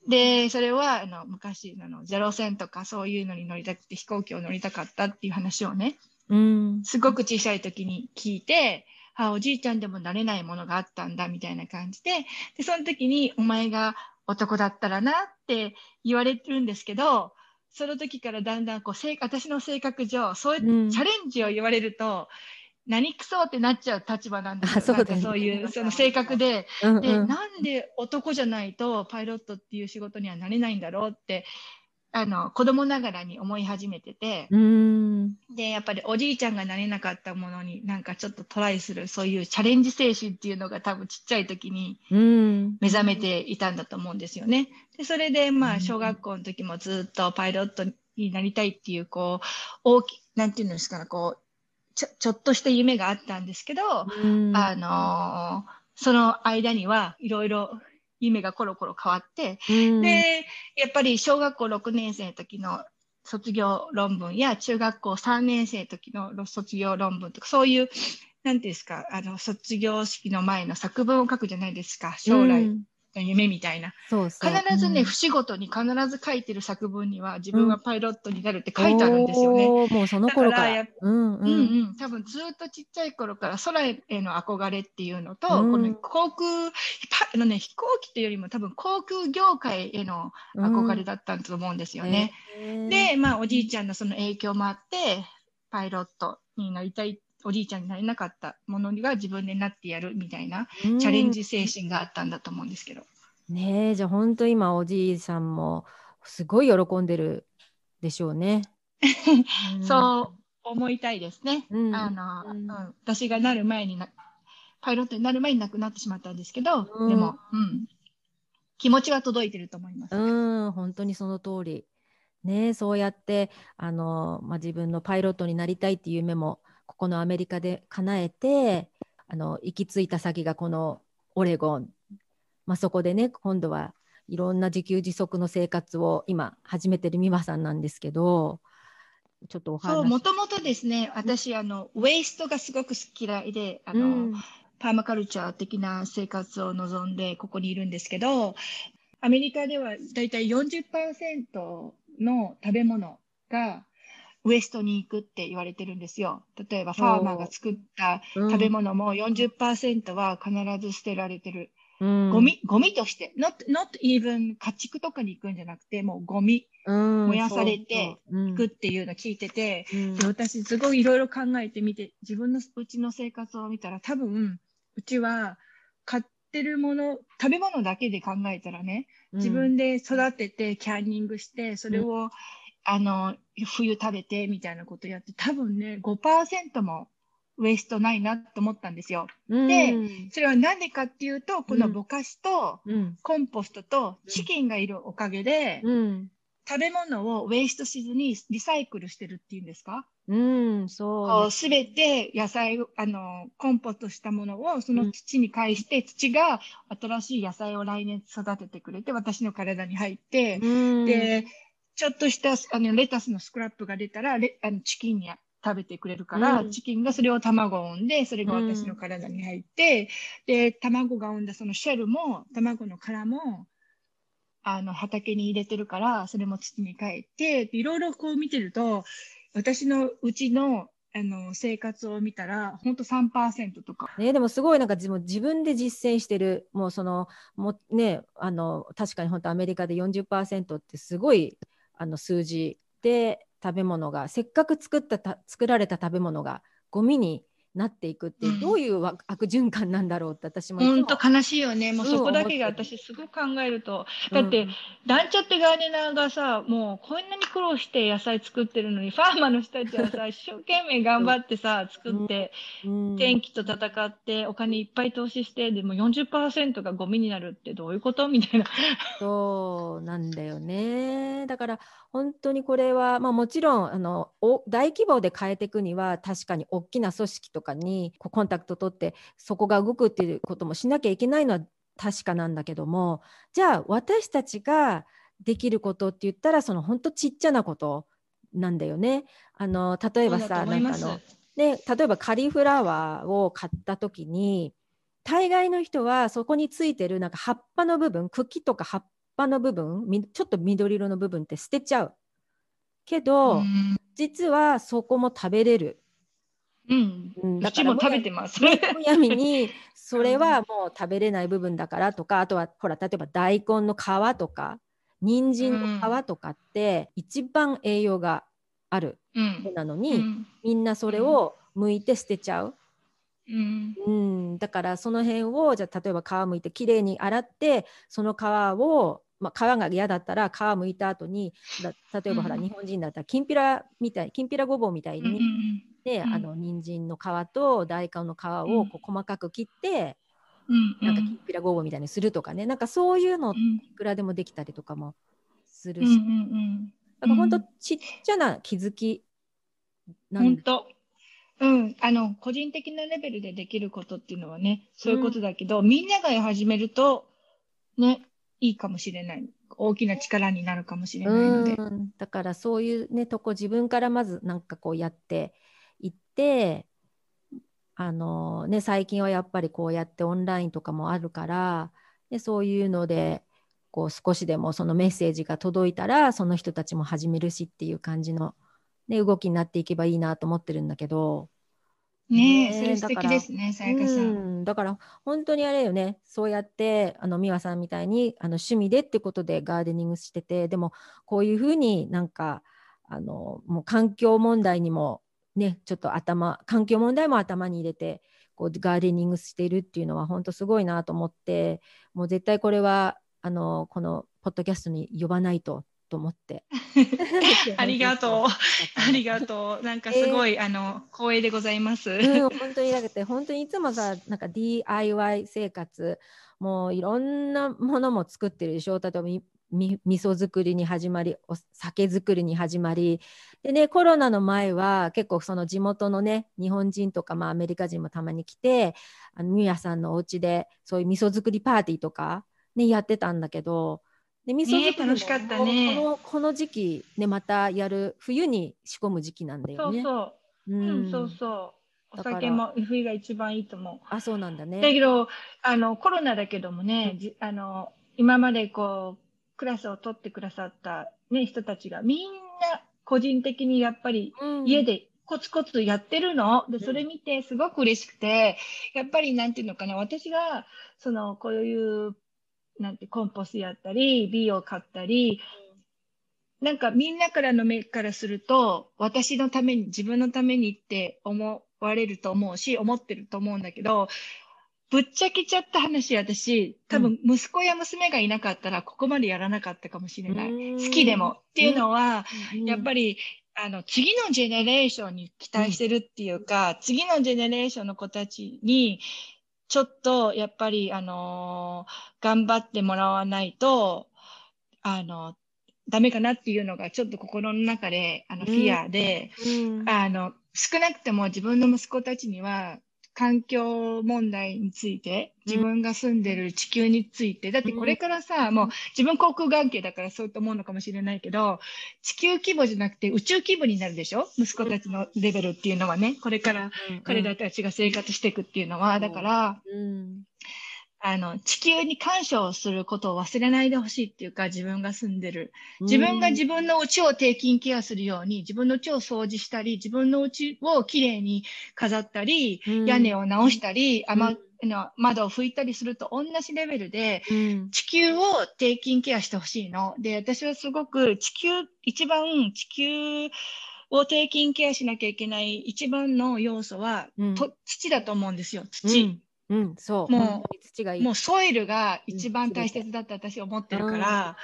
で、それは、あの、昔、あの、ゼロ戦とかそういうのに乗りたくて飛行機を乗りたかったっていう話をね、うん、すごく小さい時に聞いて、あ、おじいちゃんでもなれないものがあったんだ、みたいな感じで、で、その時に、お前が男だったらなって言われてるんですけど、その時からだんだんこう、性私の性格上、そういうチャレンジを言われると、何くそってなっちゃう立場なんですよ。ね。なんかそういう、その性格で、で、うんうん。なんで男じゃないとパイロットっていう仕事にはなれないんだろうって、あの、子供ながらに思い始めてて、うん、で、やっぱりおじいちゃんがなれなかったものになんかちょっとトライする、そういうチャレンジ精神っていうのが多分ちっちゃい時にうん、目覚めていたんだと思うんですよね。で、それでまうん。あ小学校の時もずっとパイロットになりたいっていう、こう、大き、なんていうんですかね、こう、ちょ、ちょっとした夢があったんですけど、うん。あのーその間にはいろいろ夢がコロコロ変わって、うん、で、やっぱり小学校6年生の時の卒業論文や中学校3年生の時の卒業論文とか、そういう、なんていうんですか、あの、卒業式の前の作文を書くじゃないですか。将来夢みたいな。必ずね、うん節ごとに必ず書いてる作文には自分はパイロットになるって書いてあるんですよね。おーもうその頃から。うんううんんうん、多分ずっとちっちゃい頃から空への憧れっていうのと、うんこの航空、パあのね、飛行機というよりも多分航空業界への憧れだったと思うんですよね。へーで、まあおじいちゃんのその影響もあって、パイロットになりたい、おじいちゃんになれなかったものが自分でなってやるみたいなうんチャレンジ精神があったんだと思うんですけど。ねえじゃあ本当今おじいさんもすごい喜んでるでしょうね。うんそう思いたいですね。うんあの、うんうん私がなる前にな、パイロットになる前に亡くなってしまったんですけど、うんでも、うん、気持ちは届いてると思います。うん、本当にその通り。ねえ、そうやってあの、まあ、自分のパイロットになりたいっていう夢もここのアメリカで叶えてあの行き着いた先がこのオレゴン、まあ、そこでね今度はいろんな自給自足の生活を今始めてる美和さんなんですけどちょっとお話そう、もともとですね、私、あの、ウェイストがすごく嫌いで、あの、うん。パーマカルチャー的な生活を望んでここにいるんですけど、アメリカではだいたい40%の食べ物がウエストに行くって言われてるんですよ。例えばファーマーが作った食べ物も40%は必ず捨てられてる。うん。ゴミ、ゴミとして、not, not even 家畜とかに行くんじゃなくて、もうゴミうん。燃やされてそうそう。行くっていうのを聞いてて、うん。で私すごいいろいろ考えてみて、自分のうちの生活を見たら多分、うちは買ってるもの、食べ物だけで考えたらね、自分で育ててキャンニングして、それを、あの、冬食べてみたいなことやって、多分ね、5%もウエストないなと思ったんですよ。うん。でそれは何でかっていうと、このうん。ぼかしとうん。コンポストとチキンがいるおかげで、うん。食べ物をウェイストしずにリサイクルしてるっていうんですか？うん、そうすべて野菜を、あの、コンポストしたものをその土に返して、土が新しい野菜を来年育ててくれて、私の体に入って、うん。で、ちょっとしたあのレタスのスクラップが出たら、レあのチキンに食べてくれるから、うんチキンがそれを卵を産んで、それが私の体に入って、で、卵が産んだそのシェルも、卵の殻も、あの、畑に入れてるから、それも土に帰って、でいろいろこう見てると、私のうちのあの生活を見たら本当3%とか。ね、でもすごいなんか自分自分で実践してるもうそのもねあの確かに本当アメリカで40%ってすごいあの数字で食べ物がせっかく作った作られた食べ物がゴミになっていくってどういう悪循環なんだろうって私も本当悲しいよね。もうそこだけが私すごく考えると、だって、なんちゃってガーデナーがさもうこんなに苦労して野菜作ってるのにファーマーの人たちはさ一生懸命頑張ってさ作って、天気と戦ってお金いっぱい投資してでも40%がゴミになるってどういうことみたいな。そうなんだよね。だから本当にこれは、まあ、もちろんあの大規模で変えていくには確かに大きな組織とかにコンタクト取ってそこが動くっていうこともしなきゃいけないのは確かなんだけどもじゃあ私たちができることって言ったらその本当ちっちゃなことなんだよね。あの例えばさなんかの、ね、例えばカリフラワーを買った時に大概の人はそこについてるなんか葉っぱの部分茎とか葉っぱの部分ちょっと緑色の部分って捨てちゃうけど、実はそこも食べれる。うん、だからも食べてます。むやみに それはもう食べれない部分だからとか、あとはほら例えば大根の皮とか人参の皮とかって一番栄養があるなのに、うん、みんなそれを剥いて捨てちゃう。うん、うん、だからその辺をじゃあ例えば皮むいてきれいに洗ってその皮をまあ、皮が嫌だったら皮むいた後に例えばほら、日本人だったらきんぴらみたいきんぴらごぼうみたいに、で、うん、あの人参の皮と大根の皮をこう細かく切って、うん、なんかきんぴらごぼうみたいにするとかね。なんかそういうのいくらでもできたりとかもするし、うん、だから本当ちっちゃな気づきなん当うん、あの個人的なレベルでできることっていうのはねそういうことだけど、うん、みんなが始めるとねいいかもしれない。大きな力になるかもしれないので。だからそういうねとこ自分からまずなんかこうやっててあのね最近はやっぱりこうやってオンラインとかもあるからでそういうのでこう少しでもそのメッセージが届いたらその人たちも始めるしっていう感じの、ね、動きになっていけばいいなと思ってるんだけど。ねえ、それ素敵ですね、さやかさん。だから本当にあれよね、そうやってあの美和さんみたいにあの趣味でってことでガーデニングしてて、でもこういうふうになんかあのもう環境問題にもね、ちょっと頭環境問題も頭に入れてこうガーデニングしているっていうのは本当すごいなと思って、もう絶対これはあのこのポッドキャストに呼ばないとと思って。ありがとう。ありがとう。なんかすごい、えー、あの光栄でございます。うん、本当にだけて本当にいつもさなんか DIY 生活もういろんなものも作ってるでしょ？例えばみ味噌作りに始まりお酒作りに始まりでねコロナの前は結構その地元のね日本人とか、まあ、アメリカ人もたまに来てあのミヤさんのお家でそういう味噌作りパーティーとか、ね、やってたんだけどで味噌作りも、しかったね、このこの時期ねまたやる冬に仕込む時期なんだよね。そうそう、うん、うん、そうそう。お酒も冬が一番いいと思う。あ、そうなんだね。だけどあのコロナだけどもね、うん、あの今までこうクラスを取ってくださったね人たちが。みんな個人的にやっぱり家でコツコツとやってるの？で、それ見てすごく嬉しくて、やっぱりなんていうのかな、私が、その、こういうなんてコンポストやったり、ビを買ったり、なんかみんなからの目からすると、私のために、自分のためにって思われると思うし、思ってると思うんだけど、ぶっちゃけちゃった話、私、多分息子や娘がいなかったら、ここまでやらなかったかもしれない。うん、好きでも。っていうのは、やっぱり、あの、次のジェネレーションに期待してるっていうか、うん、次のジェネレーションの子たちに、ちょっとやっぱり、あのー、頑張ってもらわないと、あの、ダメかなっていうのがちょっと心の中で、あの、フィアで、うん、あの、少なくても自分の息子たちには、環境問題について、自分が住んでる地球について、だってこれからさ、もう自分航空関係だからそうと思うのかもしれないけど、地球規模じゃなくて宇宙規模になるでしょ？息子たちのレベルっていうのはね、これから彼らたちが生活していくっていうのは、だから、あの、地球に感謝をすることを忘れないでほしいっていうか、自分が住んでる。自分が自分の家を定期ケアするように、自分の家を掃除したり、自分の家をきれいに飾ったり、屋根を直したり、雨の窓を拭いたりすると同じレベルで、地球を定期ケアしてほしいの。で、私はすごく地球、一番地球を定期ケアしなきゃいけない一番の要素は、と土だと思うんですよ、土。うん、そう。もう、もうソイルが一番大切だって私思ってるから、うん、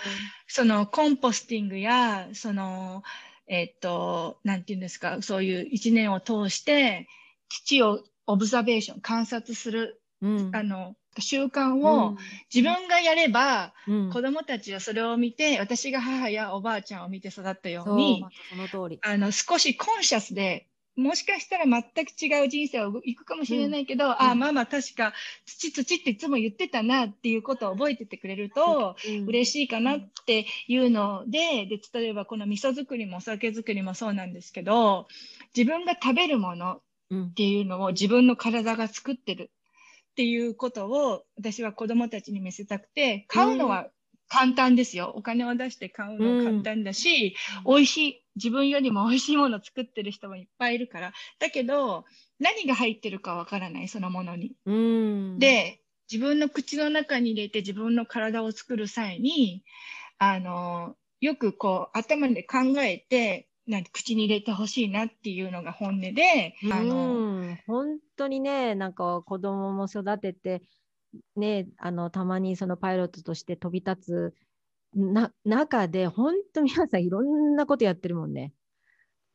そのコンポスティングや、その、えっと、なんていうんですか、そういう一年を通して、土をオブザベーション、観察する、うん、あの、習慣を自分がやれば、うん、子供たちはそれを見て、私が母やおばあちゃんを見て育ったように、その通り。あの少しコンシャスでもしかしたら全く違う人生を行くかもしれないけど、うん、ああ、ママ確か土土っていつも言ってたなっていうことを覚えててくれると嬉しいかなっていうので、で、例えばこの味噌作りもお酒作りもそうなんですけど、自分が食べるものっていうのを自分の体が作ってるっていうことを私は子供たちに見せたくて、買うのは簡単ですよ。お金を出して買うの簡単だし、うん、美味しい、自分よりも美味しいものを作ってる人もいっぱいいるから。だけど、何が入ってるかわからない、そのものに。うん、で、自分の口の中に入れて自分の体を作る際に、あの、よくこう頭で考えて、なんて口に入れてほしいなっていうのが本音で、あの、本当にね、なんか子供も育てて、ね、あのたまにそのパイロットとして飛び立つな中で、本当 皆さんいろんなことやってるもんね。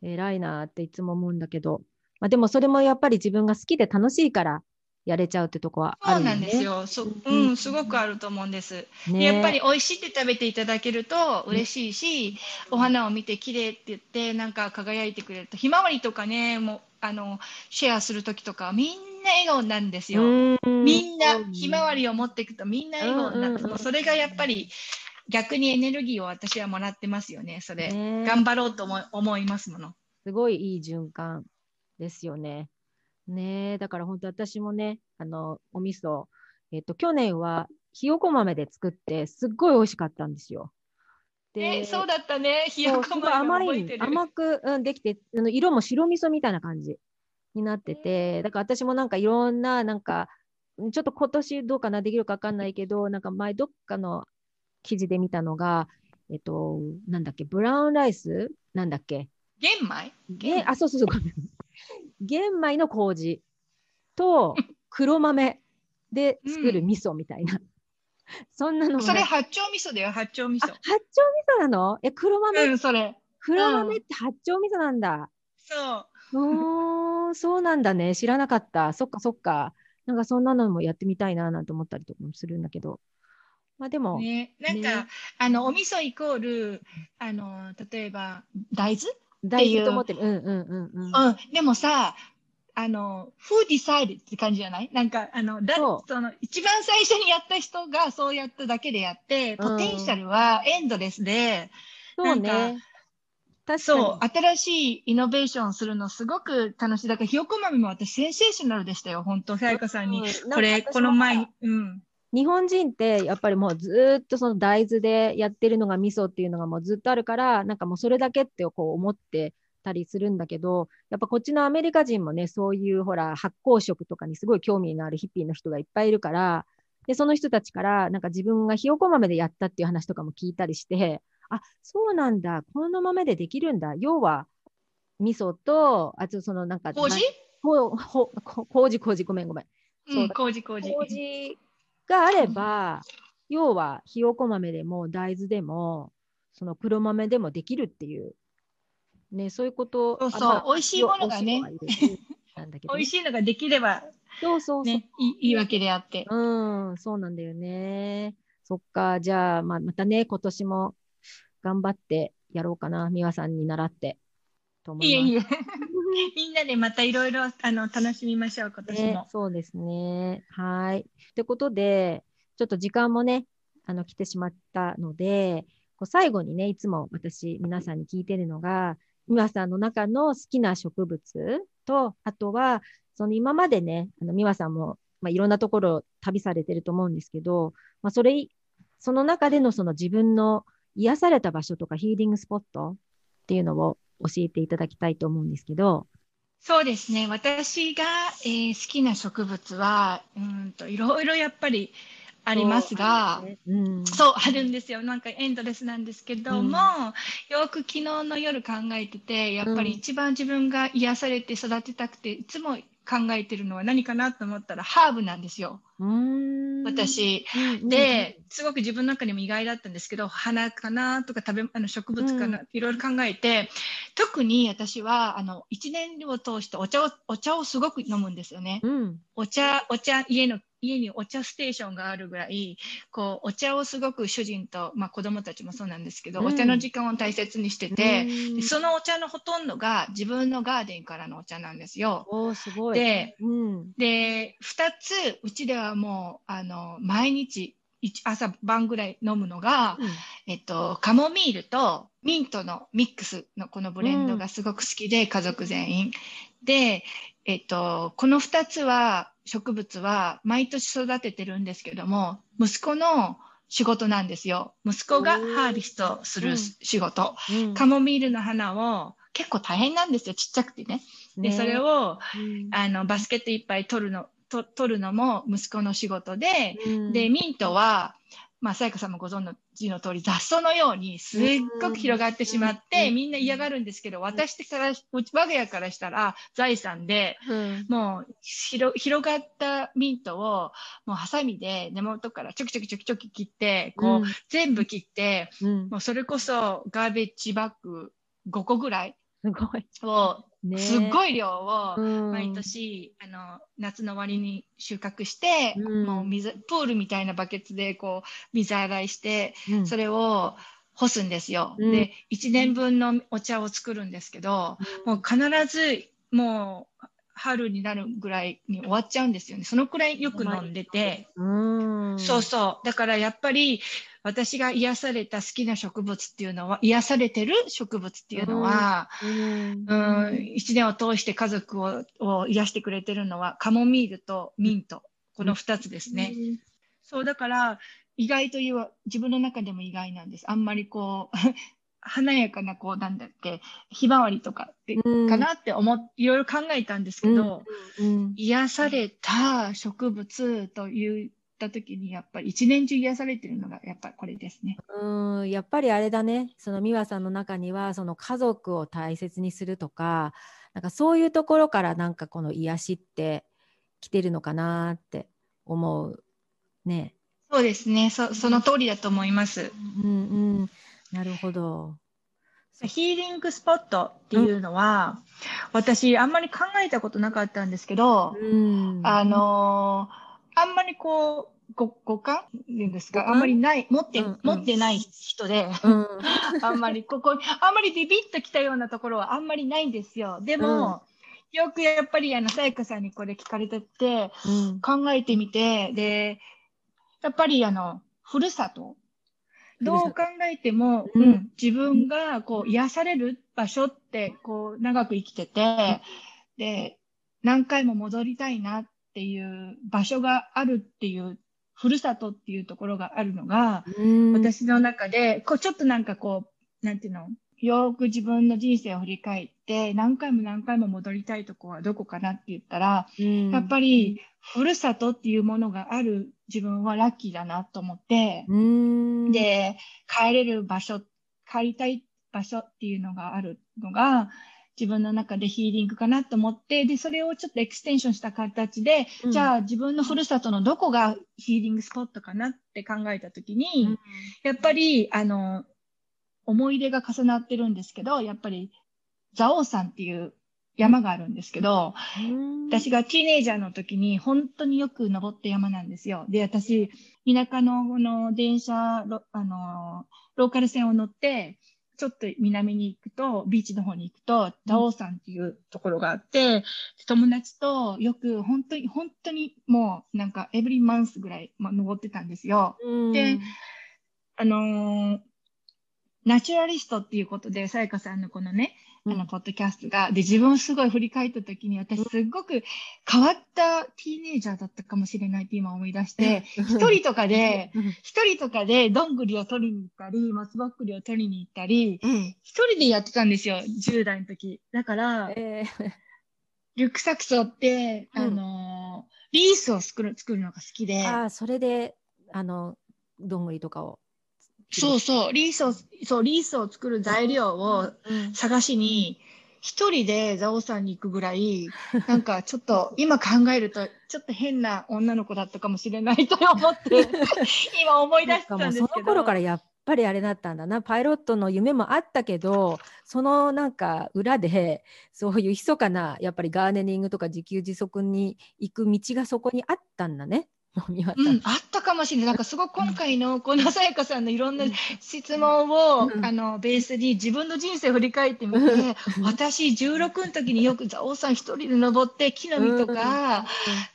偉いなっていつも思うんだけど、まあ、でもそれもやっぱり自分が好きで楽しいからやれちゃうってとこはあるよね。そうなんですよ。そうん、すごくあると思うんです。ね、やっぱり美味しいって食べていただけると嬉しいし、お花を見て綺麗って言ってなんか輝いてくれると、ひまわりとかね、もうあのシェアする時とかみんな笑顔なんですよ。みんなひまわりを持っていくとみんな笑顔になって、もうそれがやっぱり逆にエネルギーを私はもらってますよね。それ、頑張ろうと思思いますもの。すごいいい循環ですよね。ねだから本当私もね、あの、お味噌、えっ、と、去年はひよこ豆で作ってすっごい美味しかったんですよ。で、そうだったね。ひよこ豆甘い、甘く、うん、できて、あの色も白味噌みたいな感じ。になってて、だから私もなんかいろんな、なんか、ちょっと今年どうかな、できるか分かんないけど、なんか前どっかの記事で見たのが、えっと、なんだっけ、ブラウンライス？なんだっけ？玄米？玄あ、そうそうそう。玄米の麹と 黒豆で作る味噌みたいな。うん、そんなのそれ八丁味噌だよ、八丁味噌。八丁味噌なの？え、黒豆、うん、それ。黒豆って八丁味噌なんだ。そう。おー、そうなんだね。知らなかった。そっかそっか。なんかそんなのもやってみたいななんて思ったりとかもするんだけど。まあでも。ね、なんか、ね、あの、お味噌イコール、あの、例えば、大豆？大豆と思ってる。うんうんうんうん。うん、でもさ、あの、who decided って感じじゃない？なんか、あの、だその、一番最初にやった人がそうやっただけでやって、ポテンシャルはエンドレスで、うん、そうね。そう、新しいイノベーションするのすごく楽しい。だから、ひよこ豆も私、センセーショナルでしたよ、本当さやかさんに。うん、これ、この前に、うん。日本人ってやっぱりもうずっとその大豆でやってるのが味噌っていうのがもうずっとあるからなんかもうそれだけってこう思ってたりするんだけどやっぱこっちのアメリカ人もねそういうほら発酵食とかにすごい興味のあるヒッピーの人がいっぱいいるからでその人たちからなんか自分がひよこ豆でやったっていう話とかも聞いたりしてあ、そうなんだ。この豆でできるんだ。要は、味噌と、あとそのなんか、麹？麹、麹、ごめんごめん。そう、麹、麹。麹があれば、要は、ひよこ豆でも大豆でも、その黒豆でもできるっていう、ね、そういうこと。そうそう、美味しいものがね。美味しいのができれば、そうそうね、いいわけであって。うん、そうなんだよね。そっか、じゃあ、まあ、またね、今年も頑張ってやろうかな、美和さんに習って。と思います。いえいえ。みんなでまたいろいろ楽しみましょう、今年も。ね、そうですね。はい。ということで、ちょっと時間もね、あの来てしまったので、こう最後にね、いつも私、皆さんに聞いてるのが、美和さんの中の好きな植物と、あとは、その今までね、あの美和さんもまあ、いろんなところ旅されてると思うんですけど、まあ、それ、その中でのその自分の癒された場所とかヒーリングスポットっていうのを教えていただきたいと思うんですけど。そうですね。私が、えー、好きな植物は、うんといろいろやっぱりありますが、そう,、うん、そうあるんですよ。なんかエンドレスなんですけども、うん、よく昨日の夜考えてて、やっぱり一番自分が癒されて育てたくて、いつも考えてるのは何かなと思ったらハーブなんですよ。私、で、すごく自分の中にも意外だったんですけど、花かなとか食べあの植物かな、うん、いろいろ考えて、特に私はあの1年を通してお茶をお茶をすごく飲むんですよね。うん、お茶、お茶、家の家にお茶ステーションがあるぐらいこうお茶をすごく主人と、まあ、子供たちもそうなんですけど、うん、お茶の時間を大切にしてて、うん、そのお茶のほとんどが自分のガーデンからのお茶なんですよ。おすごい。で,、うん、で2つうちではもうあの毎日朝晩ぐらい飲むのが、うん、えっと、カモミールとミントのミックスのこのブレンドがすごく好きで、家族全員。で、えっと、この2つは植物は毎年育ててるんですけども、息子の仕事なんですよ。息子がハーベストする仕事。うん、カモミールの花を結構大変なんですよ。ちっちゃくてね。で、ね、それを、うん、あの、バスケットいっぱい取るの、と取るのも息子の仕事で、うん、で、ミントは、まあ、さやかさんもご存知の通り雑草のようにすっごく広がってしまって、みんな嫌がるんですけど、私から、我が家からしたら財産で、もう広がったミントを、もうハサミで根元からちょきちょきちょきちょき切って、こう、全部切って、もうそれこそガーベッジバッグ5個ぐらいすごい。をね、すっごい量を毎年、うん、あの夏の終わりに収穫して、うん、もう水プールみたいなバケツでこう水洗いして、うん、それを干すんですよ。で1年分のお茶を作るんですけど、もう必ずもう春になるぐらいに終わっちゃうんですよね。そのくらいよく飲んでて。そうそう。だからやっぱり私が癒された好きな植物っていうのは、癒されてる植物っていうのは、うん。一年を通して家族をを癒してくれてるのは、カモミールとミント、この2つですね。そう、だから、意外という、自分の中でも意外なんです。あんまりこう、華やかな、こう、なんだっけ、ひまわりとかって、かなって思っ、いろいろ考えたんですけど、うん。うん、癒された植物というった時にやっぱり一年中癒されてるのがやっぱりこれですね。うんやっぱりあれだねその美和さんの中にはその家族を大切にするとかなんかそういうところからなんかこの癒しって来てるのかなって思うね。そうですねそその通りだと思います。うんうんなるほど。ヒーリングスポットっていうのは、うん、私あんまり考えたことなかったんですけど、うん、あのあんまりこうご五感っていうんですか、あんまりない、持って、うんうん、持ってない人で、うん、あんまりここ、あんまりビビッときたようなところはあんまりないんですよ。でも、うん、よくやっぱりあの、さやかさんにこれ聞かれてて、うん、考えてみて、で、やっぱりあの、ふるさと。どう考えても、うん、自分がこう癒される場所ってこう長く生きてて、で、何回も戻りたいなっていう場所があるっていうふるさとっていうところがあるのが、私の中で、こう、ちょっとなんかこう、なんていうのよく自分の人生を振り返って、何回も何回も戻りたいとこはどこかなって言ったら、やっぱり、ふるさとっていうものがある自分はラッキーだなと思って、で、帰れる場所、帰りたい場所っていうのがあるのが、自分の中でヒーリングかなと思って、で、それをちょっとエクステンションした形で、うん、じゃあ自分のふるさとのどこがヒーリングスポットかなって考えたときに、うん、やっぱり、あの、思い出が重なってるんですけど、やっぱり、蔵王山っていう山があるんですけど、私がティーネイジャーの時に本当によく登った山なんですよ。で、私、田舎のの電車、あの、ローカル線を乗って、ちょっと南に行くと、ビーチの方に行くと、ダオ山っていうところがあって、友達とよく本当に、本当にもうなんかエブリマンスぐらい、まあ、登ってたんですよ。で、あのー、ナチュラリストっていうことで、さやかさんのこのね、あの、ポッドキャストが。で、自分をすごい振り返った時に、私すっごく変わったティーネイジャーだったかもしれないって今思い出して、一人とかで、うん。一人とかでどんぐりを取りに行ったり、松ぼっくりを取りに行ったり、うん。一人でやってたんですよ、10代の時。だから、えー。リュックサックスをって、うん。あのーリースを作る、作るのが好きで、ああ、それで、あの、どんぐりとかを。そうそう、リースを、そう、リースを作る材料をうん。探しに、一人で蔵王山に行くぐらい、なんかちょっと 今考えると、ちょっと変な女の子だったかもしれないと思って、今思い出してたんですけど。その頃からやっぱりあれだったんだなパイロットの夢もあったけどそのなんか裏でそういう密かなやっぱりガーデニングとか自給自足に行く道がそこにあったんだね。美和さんうん、あったかもしれない。なんかすごく今回のこのさやかさんのいろんな質問を、うん。あのベースに自分の人生を振り返ってみて、うん。私16の時によく蔵王山一人で登って木の実とか、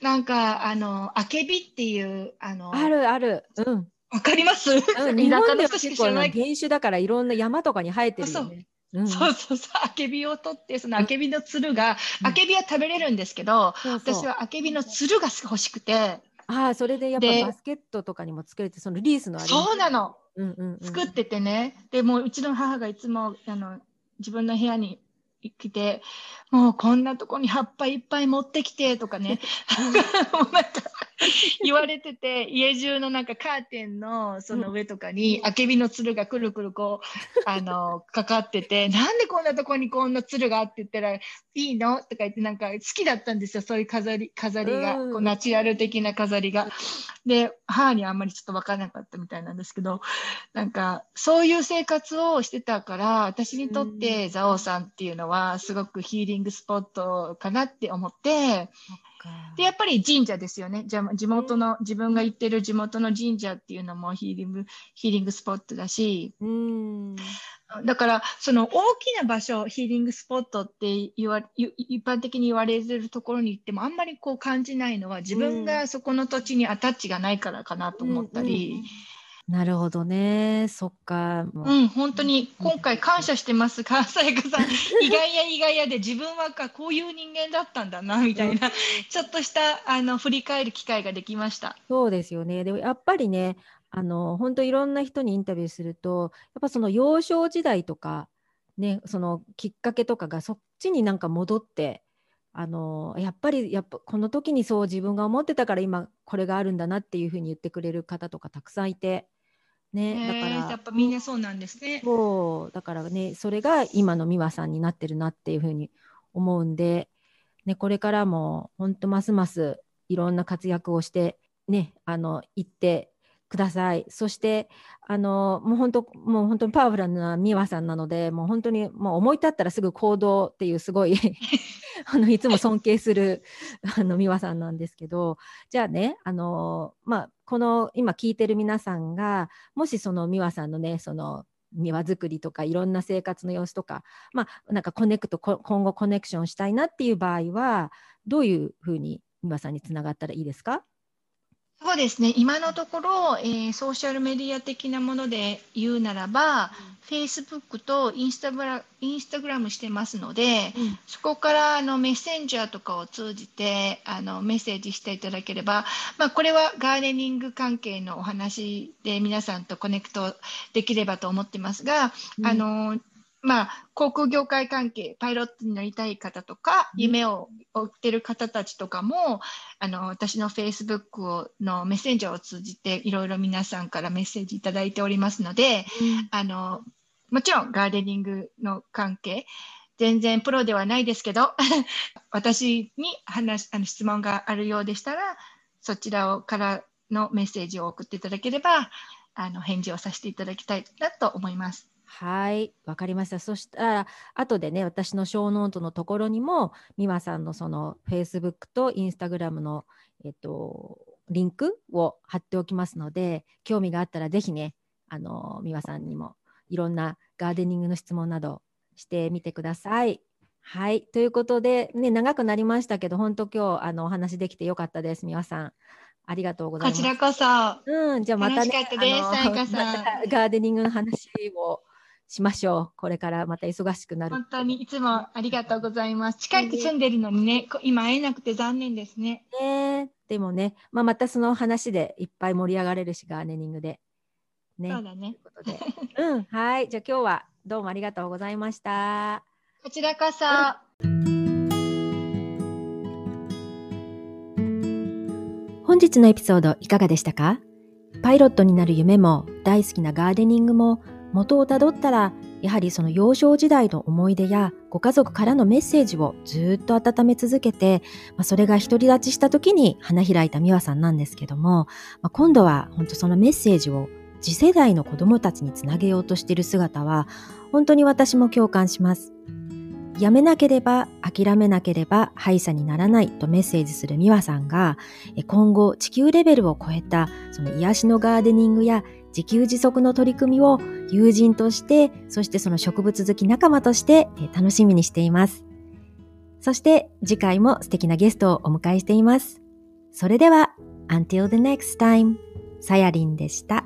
なんかあのあけびっていうあのあるある。うん。わかります？うん。田舎の知らない。原種だからいろんな山とかに生えてるよね。う。ん。そうそうそう、あけびを取って、そのあけびのつるが、うん。あけびは食べれるんですけど、私はあけびのつるが欲しくて、ああそれでやっぱでバスケットとかにも作れてそのリースのあれもそうなの。うんうんうん。作っててね、でもううちの母がいつもあの自分の部屋に来て、もうこんなとこに葉っぱいっぱい持ってきてとかね、なんか言われてて、家中のなんかカーテンのその上とかに、あけびのつるがくるくるこう、あの、かかってて、なんでこんなとこにこんなつるがあって言ったら、いいの？とか言ってなんか好きだったんですよ、そういう飾り、飾りが、うん。こうナチュラル的な飾りが。で、母にあんまりちょっと分からなかったみたいなんですけど、なんか、そういう生活をしてたから、私にとって蔵王山っていうのは、すごくヒーリングスポットかなって思って、で、やっぱり神社ですよね。じゃあ地元の、自分が行ってる地元の神社っていうのもヒーリング、ヒーリングスポットだし、うん。だから、その大きな場所、ヒーリングスポットって言わゆ一般的に言われてるところに行っても、あんまりこう感じないのは、自分がそこの土地にアタッチがないからかなと思ったり、なるほどねそっかもううん、本当に今回感謝してます、関西かさん。意外や意外やで自分はかこういう人間だったんだな、みたいな、ちょっとしたあの振り返る機会ができました。そうですよね。でもやっぱりね、あの本当いろんな人にインタビューすると、やっぱその幼少時代とか、ね、そのきっかけとかがそっちになんか戻って、あのやっぱりやっぱこの時にそう自分が思ってたから今これがあるんだなっていうふうに言ってくれる方とかたくさんいて、ね、だかへーやらっぱみんなそうなんですね。そうだからねそれが今の美和さんになってるなっていうふうに思うんで、ね、これからも本当ますますいろんな活躍をしてねあの行ってください。そしてあのもう本当もう本当にパワフルな美和さんなのでもう本当にもう思い立ったらすぐ行動っていうすごい あのいつも尊敬するあの美和さんなんですけどじゃあねあのまあこの今聞いてる皆さんがもしその美和さんのねその庭作りとかいろんな生活の様子とかまあなんかコネクト今後コネクションしたいなっていう場合はどういうふうに美和さんにつながったらいいですか？そうですね、今のところ、えーソーシャルメディア的なもので言うならば、Facebook とインスタグラインスタグラムしてますので、そこからあのメッセンジャーとかを通じてあのメッセージしていただければ、まあ、これはガーデニング関係のお話で皆さんとコネクトできればと思ってますが、あのまあ、航空業界関係、パイロットになりたい方とか、うん夢を追ってる方たちとかも、あの私の Facebook をのメッセンジャーを通じて、いろいろ皆さんからメッセージいただいておりますので、あのもちろんガーデニングの関係、全然プロではないですけど、私に話あの質問があるようでしたら、そちらをからのメッセージを送っていただければ、あの返事をさせていただきたいなと思います。はい、わかりました。そしたら、後でね、私のショーノートのところにも、美和さんのその Facebook と Instagram の、えっと、リンクを貼っておきますので、興味があったらぜひね、あの、美和さんにもいろんなガーデニングの質問などしてみてください。はい、ということで、ね、長くなりましたけど、本当今日あのお話できてよかったです、美和さん。ありがとうございます。こちらこそ。うん、じゃあまたね、またガーデニングの話をしましょう。これからまた忙しくなる。本当にいつもありがとうございます。近く住んでるのにね、こ今会えなくて残念ですね。ね。でもね、まあ、またその話でいっぱい盛り上がれるし、ガーデニングで。ね。そうだね。ということで。うん、はい。じゃあ今日はどうもありがとうございました。こちらこそ。本日のエピソードいかがでしたか？パイロットになる夢も大好きなガーデニングも元をたどったらやはりその幼少時代の思い出やご家族からのメッセージをずっと温め続けて、まあ、それが独り立ちした時に花開いた美和さんなんですけども、まあ、今度は本当そのメッセージを次世代の子供たちにつなげようとしている姿は本当に私も共感します。やめなければ諦めなければ敗者にならないとメッセージする美和さんが今後地球レベルを超えたその癒しのガーデニングや自給自足の取り組みを友人としてそしてその植物好き仲間としてえ楽しみにしています。そして次回も素敵なゲストをお迎えしています。それでは Until the next time さやりんでした。